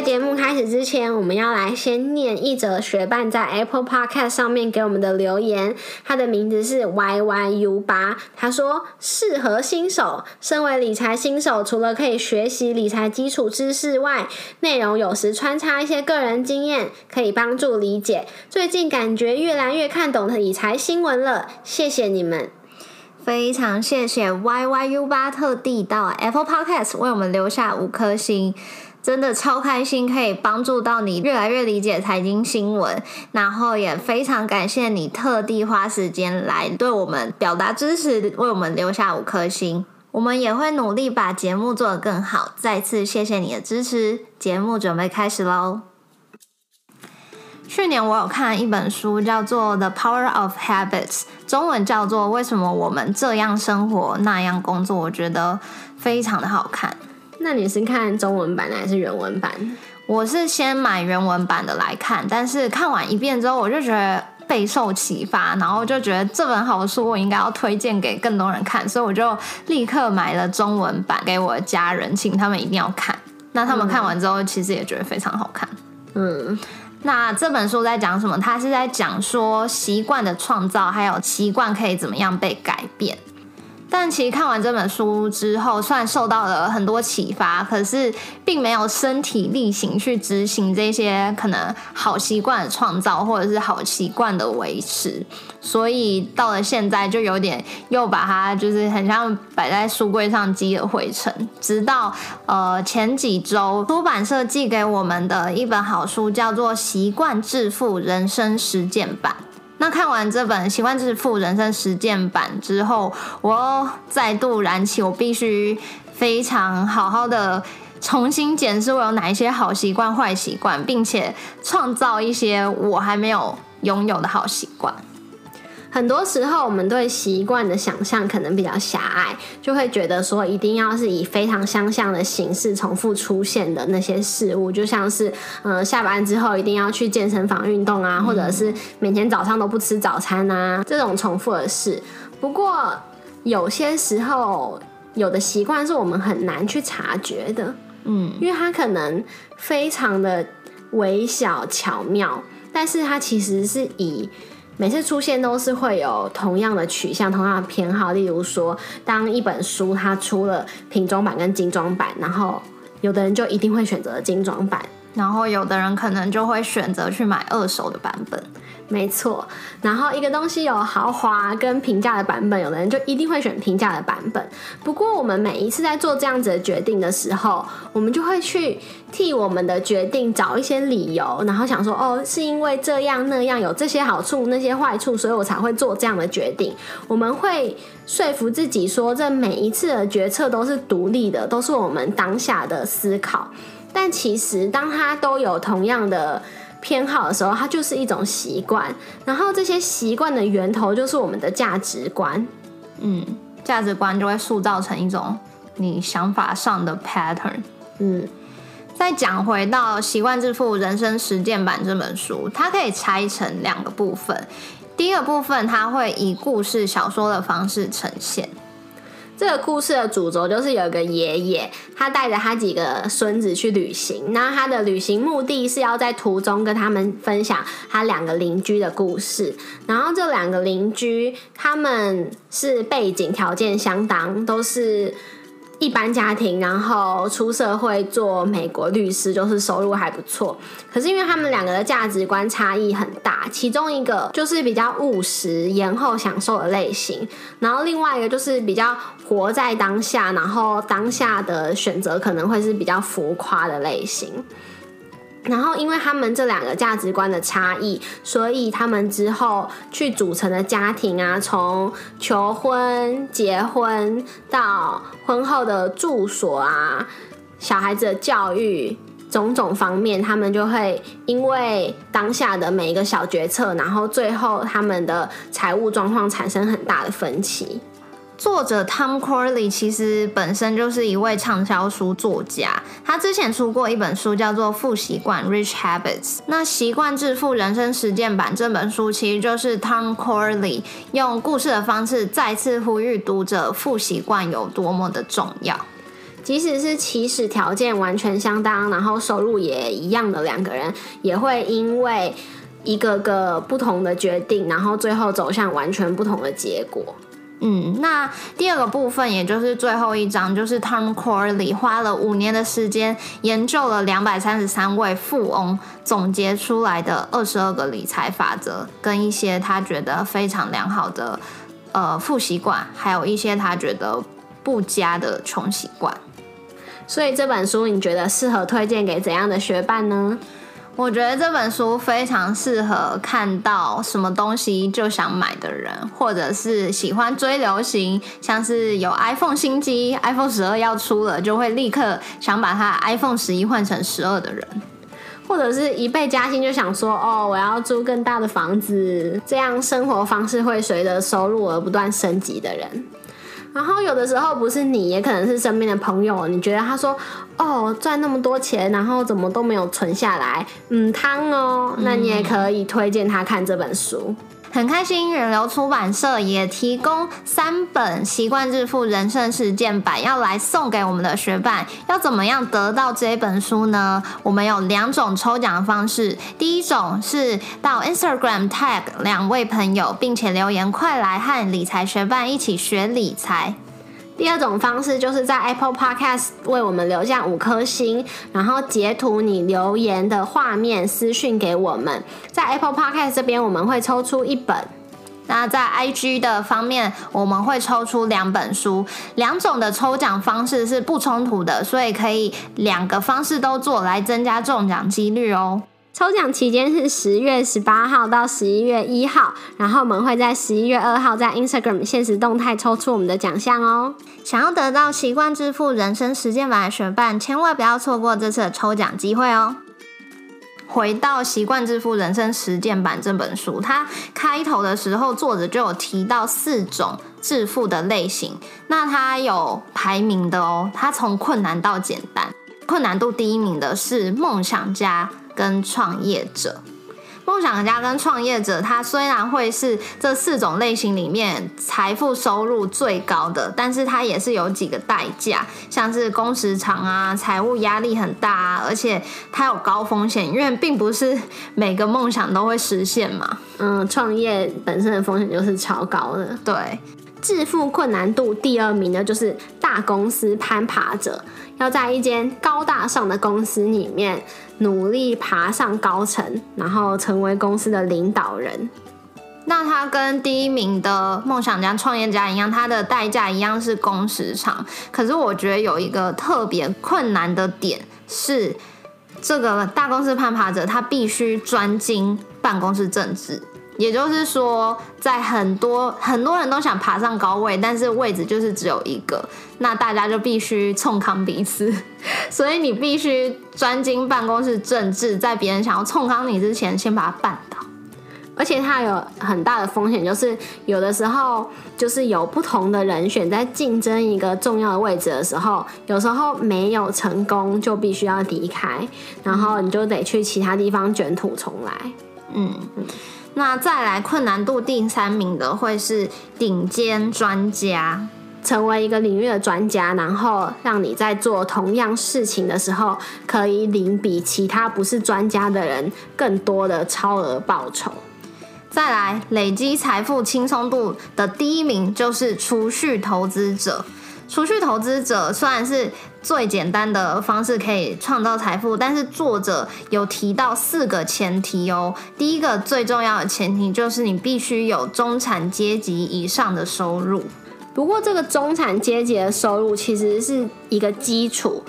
在节目开始之前，我们要来先念一则学伴在 Apple Podcast 上面给我们的留言。他的名字是 Y Y U 八，他说适合新手。身为理财新手，除了可以学习理财基础知识外，内容有时穿插一些个人经验，可以帮助理解。最近感觉越来越看懂的理财新闻了，谢谢你们，非常谢谢 Y Y U 八特地到 Apple Podcast 为我们留下五颗星。真的超开心，可以帮助到你越来越理解财经新闻，然后也非常感谢你特地花时间来对我们表达支持，为我们留下五颗星。我们也会努力把节目做得更好。再次谢谢你的支持，节目准备开始喽。去年我有看一本书，叫做《The Power of Habits》，中文叫做《为什么我们这样生活那样工作》，我觉得非常的好看。那你是看中文版的还是原文版？我是先买原文版的来看，但是看完一遍之后，我就觉得备受启发，然后就觉得这本好书我应该要推荐给更多人看，所以我就立刻买了中文版给我的家人，请他们一定要看。那他们看完之后，其实也觉得非常好看。嗯，那这本书在讲什么？它是在讲说习惯的创造，还有习惯可以怎么样被改变。但其实看完这本书之后，虽然受到了很多启发，可是并没有身体力行去执行这些可能好习惯的创造，或者是好习惯的维持。所以到了现在，就有点又把它就是很像摆在书柜上积了灰尘。直到呃前几周，出版社寄给我们的一本好书，叫做《习惯致富人生实践版》。那看完这本《习惯致富人生实践版》之后，我再度燃起我必须非常好好的重新检视我有哪一些好习惯、坏习惯，并且创造一些我还没有拥有的好习惯。很多时候，我们对习惯的想象可能比较狭隘，就会觉得说一定要是以非常相像的形式重复出现的那些事物，就像是嗯下班之后一定要去健身房运动啊，或者是每天早上都不吃早餐啊这种重复的事。不过有些时候，有的习惯是我们很难去察觉的，嗯，因为它可能非常的微小巧妙，但是它其实是以。每次出现都是会有同样的取向、同样的偏好。例如说，当一本书它出了瓶装版跟精装版，然后有的人就一定会选择精装版，然后有的人可能就会选择去买二手的版本。没错，然后一个东西有豪华跟平价的版本，有的人就一定会选平价的版本。不过，我们每一次在做这样子的决定的时候，我们就会去替我们的决定找一些理由，然后想说，哦，是因为这样那样有这些好处、那些坏处，所以我才会做这样的决定。我们会说服自己说，这每一次的决策都是独立的，都是我们当下的思考。但其实，当它都有同样的。偏好的时候，它就是一种习惯，然后这些习惯的源头就是我们的价值观，嗯，价值观就会塑造成一种你想法上的 pattern，嗯。再讲回到《习惯致富人生实践版》这本书，它可以拆成两个部分，第一个部分它会以故事小说的方式呈现。这个故事的主轴就是有一个爷爷，他带着他几个孙子去旅行。那他的旅行目的是要在途中跟他们分享他两个邻居的故事。然后这两个邻居他们是背景条件相当，都是。一般家庭，然后出社会做美国律师，就是收入还不错。可是因为他们两个的价值观差异很大，其中一个就是比较务实、延后享受的类型，然后另外一个就是比较活在当下，然后当下的选择可能会是比较浮夸的类型。然后，因为他们这两个价值观的差异，所以他们之后去组成的家庭啊，从求婚、结婚到婚后的住所啊，小孩子的教育种种方面，他们就会因为当下的每一个小决策，然后最后他们的财务状况产生很大的分歧。作者 Tom Corley 其实本身就是一位畅销书作家，他之前出过一本书叫做《富习惯 （Rich Habits）》。那《习惯致富人生实践版》这本书其实就是 Tom Corley 用故事的方式再次呼吁读者富习惯有多么的重要。即使是起始条件完全相当，然后收入也一样的两个人，也会因为一个个不同的决定，然后最后走向完全不同的结果。嗯，那第二个部分，也就是最后一章，就是 Tom Corley 花了五年的时间研究了两百三十三位富翁，总结出来的二十二个理财法则，跟一些他觉得非常良好的呃富习惯，还有一些他觉得不佳的穷习惯。所以这本书你觉得适合推荐给怎样的学伴呢？我觉得这本书非常适合看到什么东西就想买的人，或者是喜欢追流行，像是有 iPhone 新机，iPhone 十二要出了，就会立刻想把它 iPhone 十一换成十二的人，或者是一倍加薪就想说哦，我要住更大的房子，这样生活方式会随着收入而不断升级的人。然后有的时候不是你，也可能是身边的朋友。你觉得他说哦赚那么多钱，然后怎么都没有存下来，嗯，汤哦，那你也可以推荐他看这本书。很开心，人流出版社也提供三本《习惯致富人生实践版》要来送给我们的学伴。要怎么样得到这本书呢？我们有两种抽奖方式。第一种是到 Instagram tag 两位朋友，并且留言“快来和理财学伴一起学理财”。第二种方式就是在 Apple Podcast 为我们留下五颗星，然后截图你留言的画面私讯给我们，在 Apple Podcast 这边我们会抽出一本。那在 IG 的方面，我们会抽出两本书，两种的抽奖方式是不冲突的，所以可以两个方式都做来增加中奖几率哦。抽奖期间是十月十八号到十一月一号，然后我们会在十一月二号在 Instagram 现实动态抽出我们的奖项哦。想要得到习惯致富人生实践版的学伴，千万不要错过这次的抽奖机会哦。回到《习惯致富人生实践版》这本书，它开头的时候作者就有提到四种致富的类型，那它有排名的哦。它从困难到简单，困难度第一名的是梦想家。跟创业者、梦想家跟创业者，他虽然会是这四种类型里面财富收入最高的，但是他也是有几个代价，像是工时长啊、财务压力很大啊，而且他有高风险，因为并不是每个梦想都会实现嘛。嗯，创业本身的风险就是超高的。对，致富困难度第二名的就是大公司攀爬者。要在一间高大上的公司里面努力爬上高层，然后成为公司的领导人。那他跟第一名的梦想家、创业家一样，他的代价一样是工时长。可是我觉得有一个特别困难的点是，这个大公司攀爬者他必须专精办公室政治。也就是说，在很多很多人都想爬上高位，但是位置就是只有一个，那大家就必须冲康彼此，所以你必须专精办公室政治，在别人想要冲康你之前，先把它绊倒。而且它有很大的风险，就是有的时候就是有不同的人选在竞争一个重要的位置的时候，有时候没有成功就必须要离开，然后你就得去其他地方卷土重来。嗯。那再来困难度第三名的会是顶尖专家，成为一个领域的专家，然后让你在做同样事情的时候，可以领比其他不是专家的人更多的超额报酬。再来累积财富轻松度的第一名就是储蓄投资者。储蓄投资者虽然是最简单的方式可以创造财富，但是作者有提到四个前提哦。第一个最重要的前提就是你必须有中产阶级以上的收入。不过这个中产阶级的收入其实是一个基础。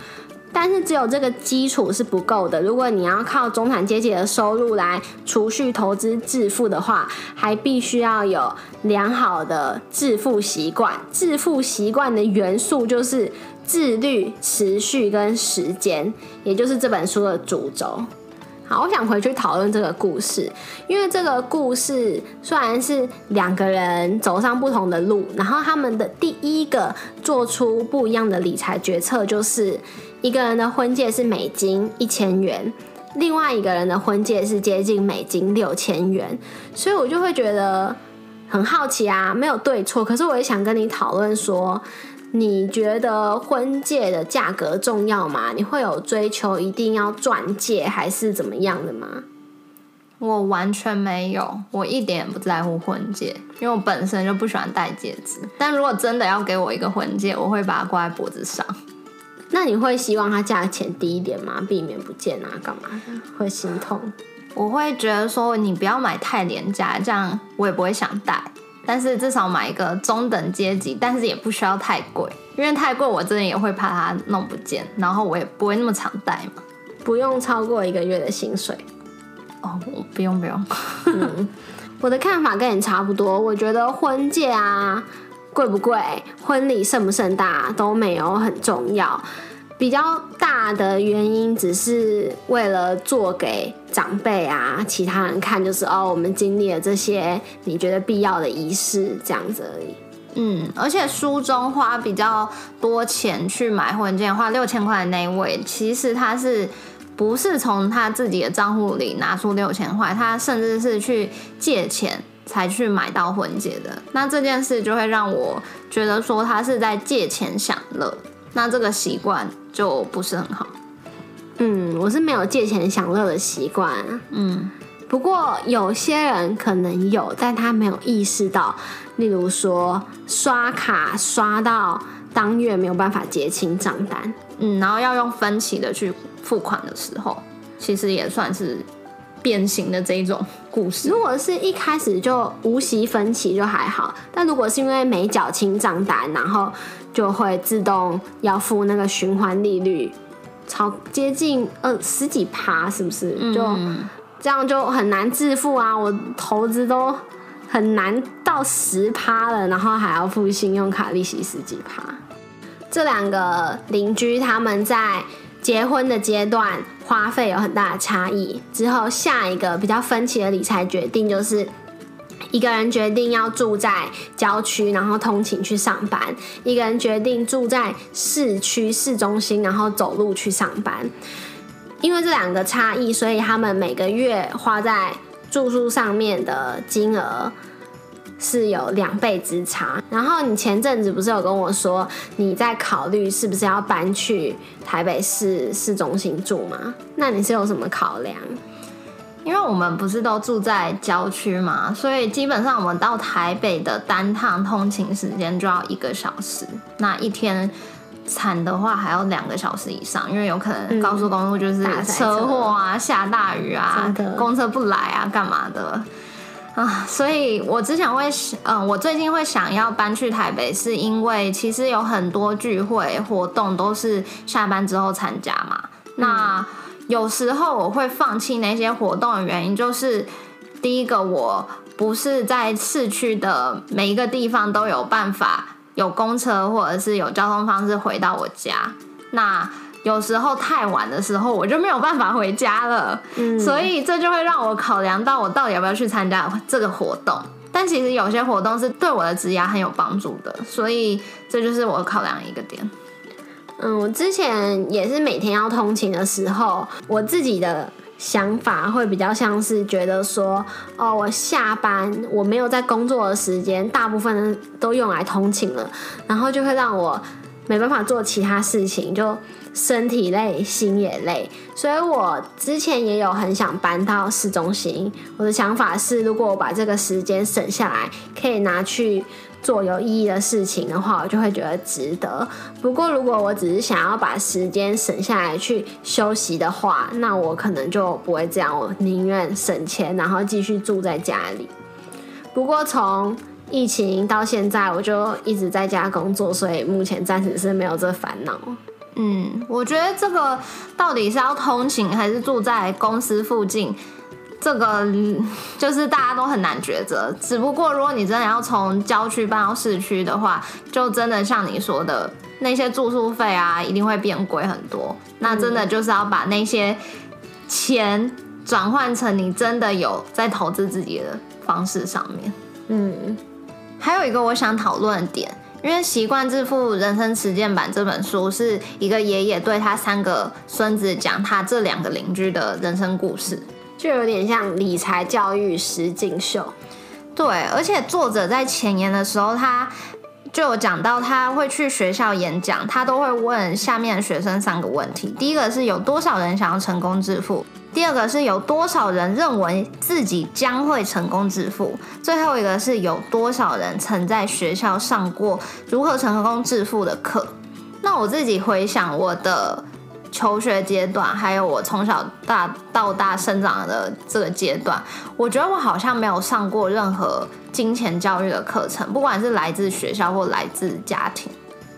但是只有这个基础是不够的。如果你要靠中产阶级的收入来储蓄投资致富的话，还必须要有良好的致富习惯。致富习惯的元素就是自律、持续跟时间，也就是这本书的主轴。好，我想回去讨论这个故事，因为这个故事虽然是两个人走上不同的路，然后他们的第一个做出不一样的理财决策，就是一个人的婚戒是美金一千元，另外一个人的婚戒是接近美金六千元，所以我就会觉得很好奇啊，没有对错，可是我也想跟你讨论说。你觉得婚戒的价格重要吗？你会有追求一定要钻戒还是怎么样的吗？我完全没有，我一点也不在乎婚戒，因为我本身就不喜欢戴戒指。但如果真的要给我一个婚戒，我会把它挂在脖子上。那你会希望它价钱低一点吗？避免不见啊，干嘛的？会心痛？我会觉得说你不要买太廉价，这样我也不会想戴。但是至少买一个中等阶级，但是也不需要太贵，因为太贵我真的也会怕它弄不见，然后我也不会那么常戴嘛。不用超过一个月的薪水。哦，不用不用。嗯，我的看法跟你差不多，我觉得婚戒啊贵不贵，婚礼盛不盛大都没有很重要。比较大的原因，只是为了做给长辈啊、其他人看，就是哦，我们经历了这些你觉得必要的仪式，这样子而已。嗯，而且书中花比较多钱去买婚戒，花六千块的那位，其实他是不是从他自己的账户里拿出六千块？他甚至是去借钱才去买到婚戒的。那这件事就会让我觉得说，他是在借钱享乐。那这个习惯就不是很好。嗯，我是没有借钱享乐的习惯。嗯，不过有些人可能有，但他没有意识到。例如说，刷卡刷到当月没有办法结清账单，嗯，然后要用分期的去付款的时候，其实也算是变形的这一种故事。如果是一开始就无息分期就还好，但如果是因为没缴清账单，然后就会自动要付那个循环利率，超接近呃十几趴，是不是？就这样就很难致富啊！我投资都很难到十趴了，然后还要付信用卡利息十几趴。这两个邻居他们在结婚的阶段花费有很大的差异，之后下一个比较分歧的理财决定就是。一个人决定要住在郊区，然后通勤去上班；一个人决定住在市区市中心，然后走路去上班。因为这两个差异，所以他们每个月花在住宿上面的金额是有两倍之差。然后你前阵子不是有跟我说你在考虑是不是要搬去台北市市中心住吗？那你是有什么考量？因为我们不是都住在郊区嘛，所以基本上我们到台北的单趟通勤时间就要一个小时。那一天惨的话还要两个小时以上，因为有可能高速公路就是车祸啊、下大雨啊、公车不来啊、干嘛的啊。所以我之前会，嗯，我最近会想要搬去台北，是因为其实有很多聚会活动都是下班之后参加嘛。那有时候我会放弃那些活动的原因，就是第一个，我不是在市区的每一个地方都有办法有公车或者是有交通方式回到我家。那有时候太晚的时候，我就没有办法回家了。嗯，所以这就会让我考量到我到底要不要去参加这个活动。但其实有些活动是对我的职业很有帮助的，所以这就是我考量一个点。嗯，我之前也是每天要通勤的时候，我自己的想法会比较像是觉得说，哦，我下班我没有在工作的时间，大部分都用来通勤了，然后就会让我没办法做其他事情，就身体累，心也累。所以我之前也有很想搬到市中心。我的想法是，如果我把这个时间省下来，可以拿去。做有意义的事情的话，我就会觉得值得。不过，如果我只是想要把时间省下来去休息的话，那我可能就不会这样。我宁愿省钱，然后继续住在家里。不过，从疫情到现在，我就一直在家工作，所以目前暂时是没有这烦恼。嗯，我觉得这个到底是要通勤还是住在公司附近？这个就是大家都很难抉择，只不过如果你真的要从郊区搬到市区的话，就真的像你说的那些住宿费啊，一定会变贵很多。那真的就是要把那些钱转换成你真的有在投资自己的方式上面。嗯，还有一个我想讨论的点，因为《习惯致富人生实践版》这本书是一个爷爷对他三个孙子讲他这两个邻居的人生故事，就有点像理财教育实境秀。对，而且作者在前言的时候，他就有讲到他会去学校演讲，他都会问下面学生三个问题：第一个是有多少人想要成功致富？第二个是有多少人认为自己将会成功致富？最后一个是有多少人曾在学校上过如何成功致富的课？那我自己回想我的求学阶段，还有我从小大到大生长的这个阶段，我觉得我好像没有上过任何金钱教育的课程，不管是来自学校或来自家庭。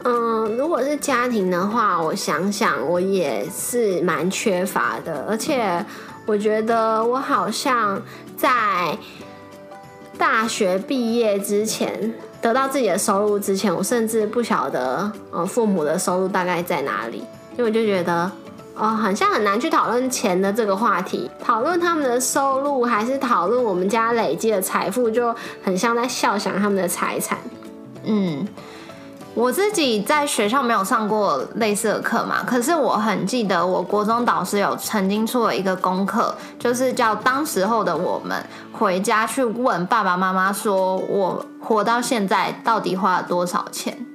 嗯，如果是家庭的话，我想想，我也是蛮缺乏的，而且我觉得我好像在大学毕业之前得到自己的收入之前，我甚至不晓得呃父母的收入大概在哪里，因为我就觉得哦，好像很难去讨论钱的这个话题，讨论他们的收入，还是讨论我们家累积的财富，就很像在笑想他们的财产。嗯。我自己在学校没有上过类似的课嘛，可是我很记得，我国中导师有曾经出了一个功课，就是叫当时候的我们回家去问爸爸妈妈，说我活到现在到底花了多少钱？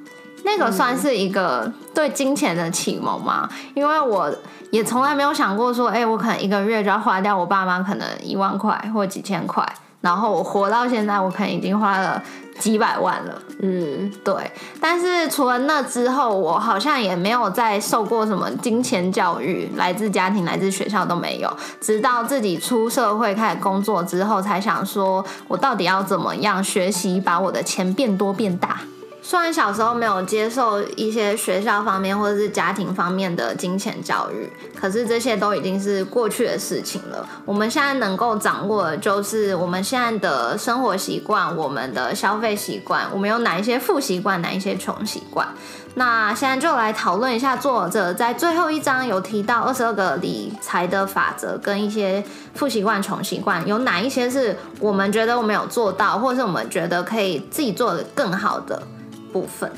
那个算是一个对金钱的启蒙嘛？因为我也从来没有想过说，哎，我可能一个月就要花掉我爸妈可能一万块或几千块，然后我活到现在，我可能已经花了。几百万了，嗯，对。但是除了那之后，我好像也没有再受过什么金钱教育，来自家庭、来自学校都没有。直到自己出社会开始工作之后，才想说我到底要怎么样学习，把我的钱变多变大。虽然小时候没有接受一些学校方面或者是家庭方面的金钱教育，可是这些都已经是过去的事情了。我们现在能够掌握的就是我们现在的生活习惯、我们的消费习惯，我们有哪一些富习惯、哪一些穷习惯。那现在就来讨论一下，作者在最后一章有提到二十二个理财的法则跟一些富习惯、穷习惯，有哪一些是我们觉得我们有做到，或是我们觉得可以自己做的更好的？部分，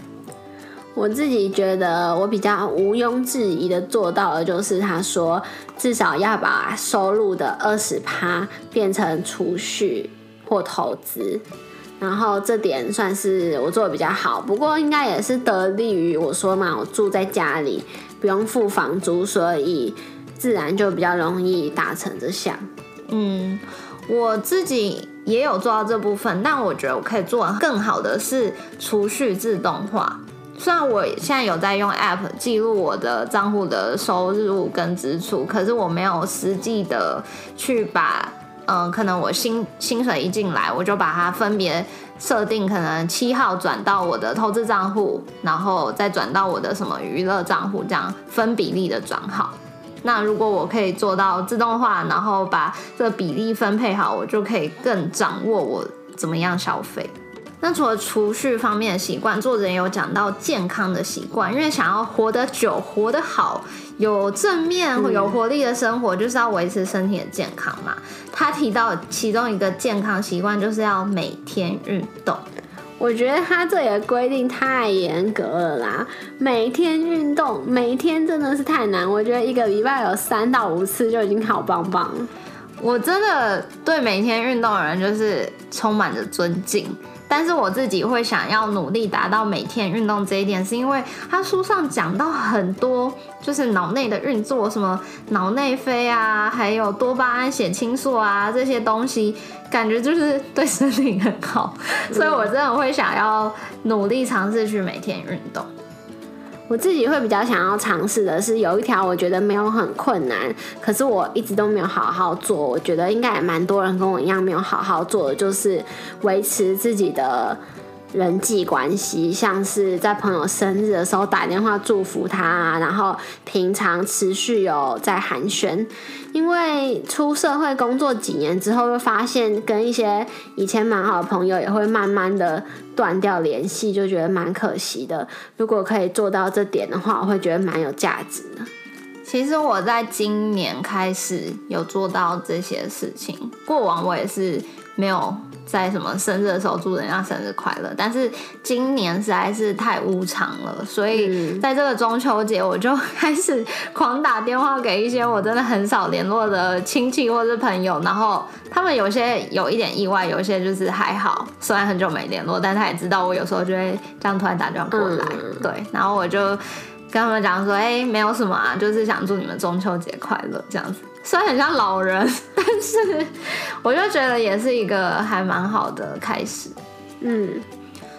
我自己觉得我比较毋庸置疑的做到的，就是他说至少要把收入的二十趴变成储蓄或投资，然后这点算是我做的比较好。不过应该也是得利于我说嘛，我住在家里不用付房租，所以自然就比较容易达成这项。嗯，我自己。也有做到这部分，但我觉得我可以做更好的是储蓄自动化。虽然我现在有在用 App 记录我的账户的收入跟支出，可是我没有实际的去把，嗯，可能我薪薪水一进来，我就把它分别设定，可能七号转到我的投资账户，然后再转到我的什么娱乐账户，这样分比例的转好。那如果我可以做到自动化，然后把这个比例分配好，我就可以更掌握我怎么样消费。那除了储蓄方面的习惯，作者也有讲到健康的习惯，因为想要活得久、活得好、有正面、有活力的生活，就是要维持身体的健康嘛。他提到其中一个健康习惯，就是要每天运动。我觉得他这也规定太严格了啦！每天运动，每天真的是太难。我觉得一个礼拜有三到五次就已经好棒棒。我真的对每天运动的人就是充满着尊敬。但是我自己会想要努力达到每天运动这一点，是因为他书上讲到很多，就是脑内的运作，什么脑内啡啊，还有多巴胺、血清素啊这些东西，感觉就是对身体很好，所以我真的会想要努力尝试去每天运动。我自己会比较想要尝试的是，有一条我觉得没有很困难，可是我一直都没有好好做。我觉得应该也蛮多人跟我一样没有好好做的，就是维持自己的。人际关系，像是在朋友生日的时候打电话祝福他，然后平常持续有在寒暄。因为出社会工作几年之后，会发现跟一些以前蛮好的朋友也会慢慢的断掉联系，就觉得蛮可惜的。如果可以做到这点的话，我会觉得蛮有价值的。其实我在今年开始有做到这些事情，过往我也是没有在什么生日的时候祝人家生日快乐，但是今年实在是太无常了，所以在这个中秋节我就开始狂打电话给一些我真的很少联络的亲戚或是朋友，然后他们有些有一点意外，有些就是还好，虽然很久没联络，但他也知道我有时候就会这样突然打电话过来，对，然后我就。跟他们讲说，哎，没有什么啊，就是想祝你们中秋节快乐这样子。虽然很像老人，但是我就觉得也是一个还蛮好的开始。嗯，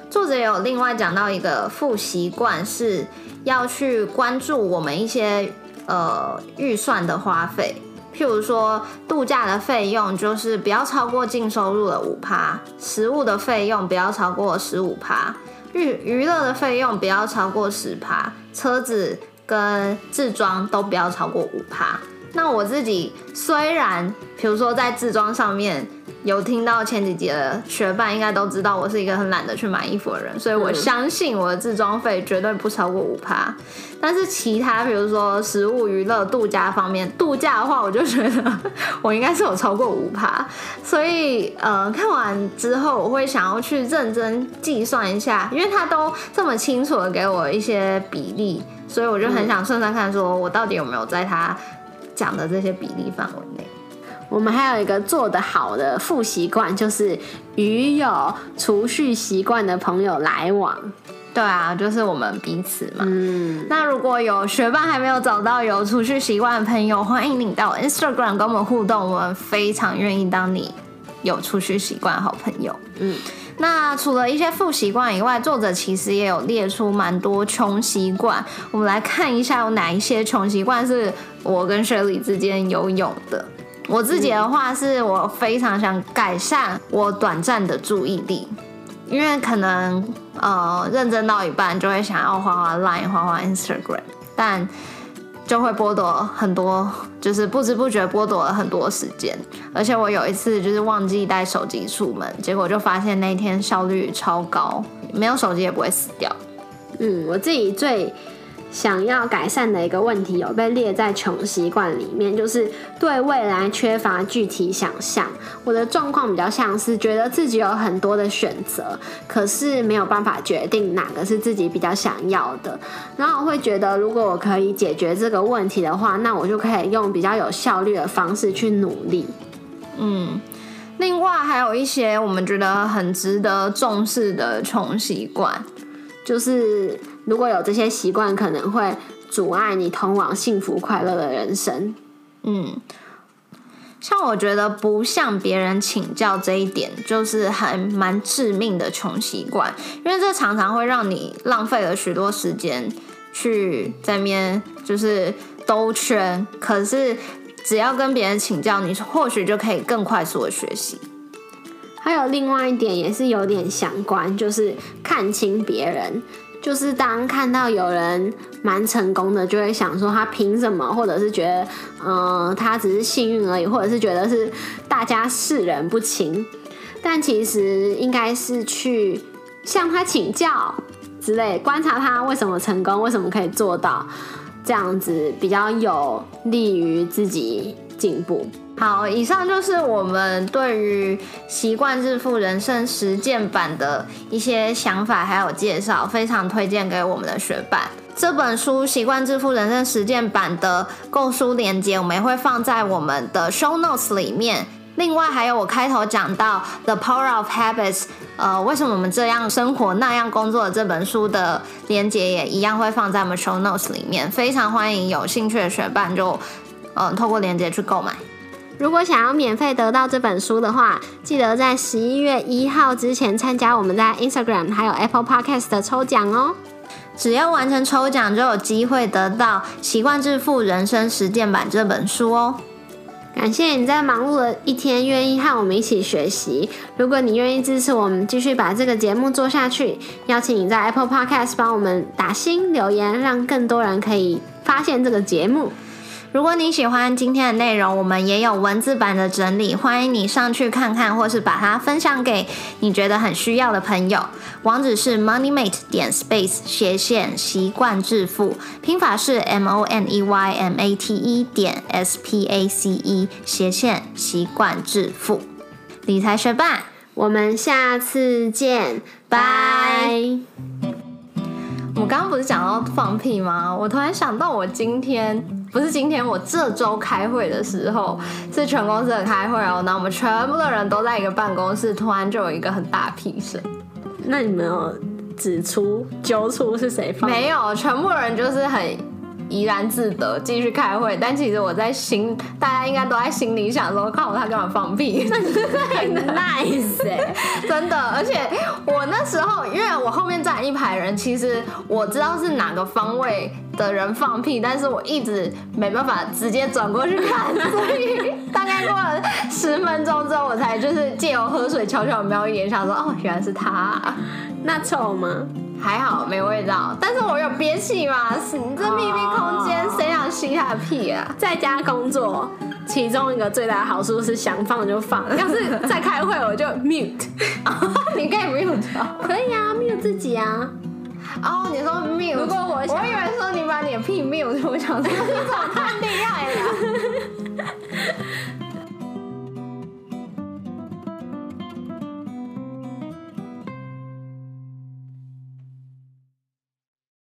作者有另外讲到一个副习惯，是要去关注我们一些呃预算的花费，譬如说度假的费用就是不要超过净收入的五趴，食物的费用不要超过十五趴。娱娱乐的费用不要超过十趴，车子跟自装都不要超过五趴。那我自己虽然，比如说在自装上面。有听到前几集的学伴应该都知道，我是一个很懒得去买衣服的人，所以我相信我的自装费绝对不超过五趴。但是其他比如说食物、娱乐、度假方面，度假的话，我就觉得我应该是有超过五趴。所以呃，看完之后我会想要去认真计算一下，因为他都这么清楚的给我一些比例，所以我就很想算算看，说我到底有没有在他讲的这些比例范围内。我们还有一个做得好的副习惯，就是与有储蓄习惯的朋友来往。对啊，就是我们彼此嘛。嗯。那如果有学霸还没有找到有储蓄习惯的朋友，欢迎你到 Instagram 跟我们互动，我们非常愿意当你有储蓄习惯的好朋友。嗯。那除了一些副习惯以外，作者其实也有列出蛮多穷习惯。我们来看一下有哪一些穷习惯是我跟 Sally 之间有有的。我自己的话是我非常想改善我短暂的注意力，因为可能呃认真到一半就会想要滑滑 Line、滑滑 Instagram，但就会剥夺很多，就是不知不觉剥夺了很多时间。而且我有一次就是忘记带手机出门，结果就发现那天效率超高，没有手机也不会死掉。嗯，我自己最。想要改善的一个问题有被列在穷习惯里面，就是对未来缺乏具体想象。我的状况比较像是觉得自己有很多的选择，可是没有办法决定哪个是自己比较想要的。然后我会觉得，如果我可以解决这个问题的话，那我就可以用比较有效率的方式去努力。嗯，另外还有一些我们觉得很值得重视的穷习惯，就是。如果有这些习惯，可能会阻碍你通往幸福快乐的人生。嗯，像我觉得不向别人请教这一点，就是还蛮致命的穷习惯，因为这常常会让你浪费了许多时间去在面就是兜圈。可是只要跟别人请教，你或许就可以更快速的学习。还有另外一点也是有点相关，就是看清别人。就是当看到有人蛮成功的，就会想说他凭什么，或者是觉得，嗯，他只是幸运而已，或者是觉得是大家世人不清。但其实应该是去向他请教之类，观察他为什么成功，为什么可以做到这样子，比较有利于自己进步。好，以上就是我们对于《习惯致富人生实践版》的一些想法，还有介绍，非常推荐给我们的学伴。这本书《习惯致富人生实践版》的购书链接，我们也会放在我们的 show notes 里面。另外，还有我开头讲到《The Power of Habits》，呃，为什么我们这样生活那样工作的这本书的链接，也一样会放在我们 show notes 里面。非常欢迎有兴趣的学伴就，嗯，透过链接去购买。如果想要免费得到这本书的话，记得在十一月一号之前参加我们在 Instagram 还有 Apple Podcast 的抽奖哦。只要完成抽奖，就有机会得到《习惯致富人生实践版》这本书哦。感谢你在忙碌的一天愿意和我们一起学习。如果你愿意支持我们继续把这个节目做下去，邀请你在 Apple Podcast 帮我们打新留言，让更多人可以发现这个节目。如果你喜欢今天的内容，我们也有文字版的整理，欢迎你上去看看，或是把它分享给你觉得很需要的朋友。网址是 moneymate 点 space 斜线习惯致富，拼法是 m o n e y m a t e 点 s p a c e 斜线习惯致富。理财学霸，我们下次见，拜。我刚刚不是讲到放屁吗？我突然想到，我今天不是今天，我这周开会的时候是全公司的开会哦，那我们全部的人都在一个办公室，突然就有一个很大屁声。那你们有指出揪出是谁放？没有，全部人就是很。怡然自得，继续开会。但其实我在心，大家应该都在心里想说：，看我他干嘛放屁？很 nice 哎，真的。而且我那时候，因为我后面站一排人，其实我知道是哪个方位的人放屁，但是我一直没办法直接转过去看，所以大概过了十分钟之后，我才就是借由喝水悄悄瞄一眼，想说：，哦，原来是他。那臭吗？还好没味道，但是我有憋气嘛？你这秘密空间，谁想吸他的屁啊？在家工作，其中一个最大的好处是想放就放，要是在开会我就 mute，你可以 mute，可以啊，mute 自己啊。哦，你说 mute，如果我，我以为说你把你的屁 mute，我想说你怎么太厉害了。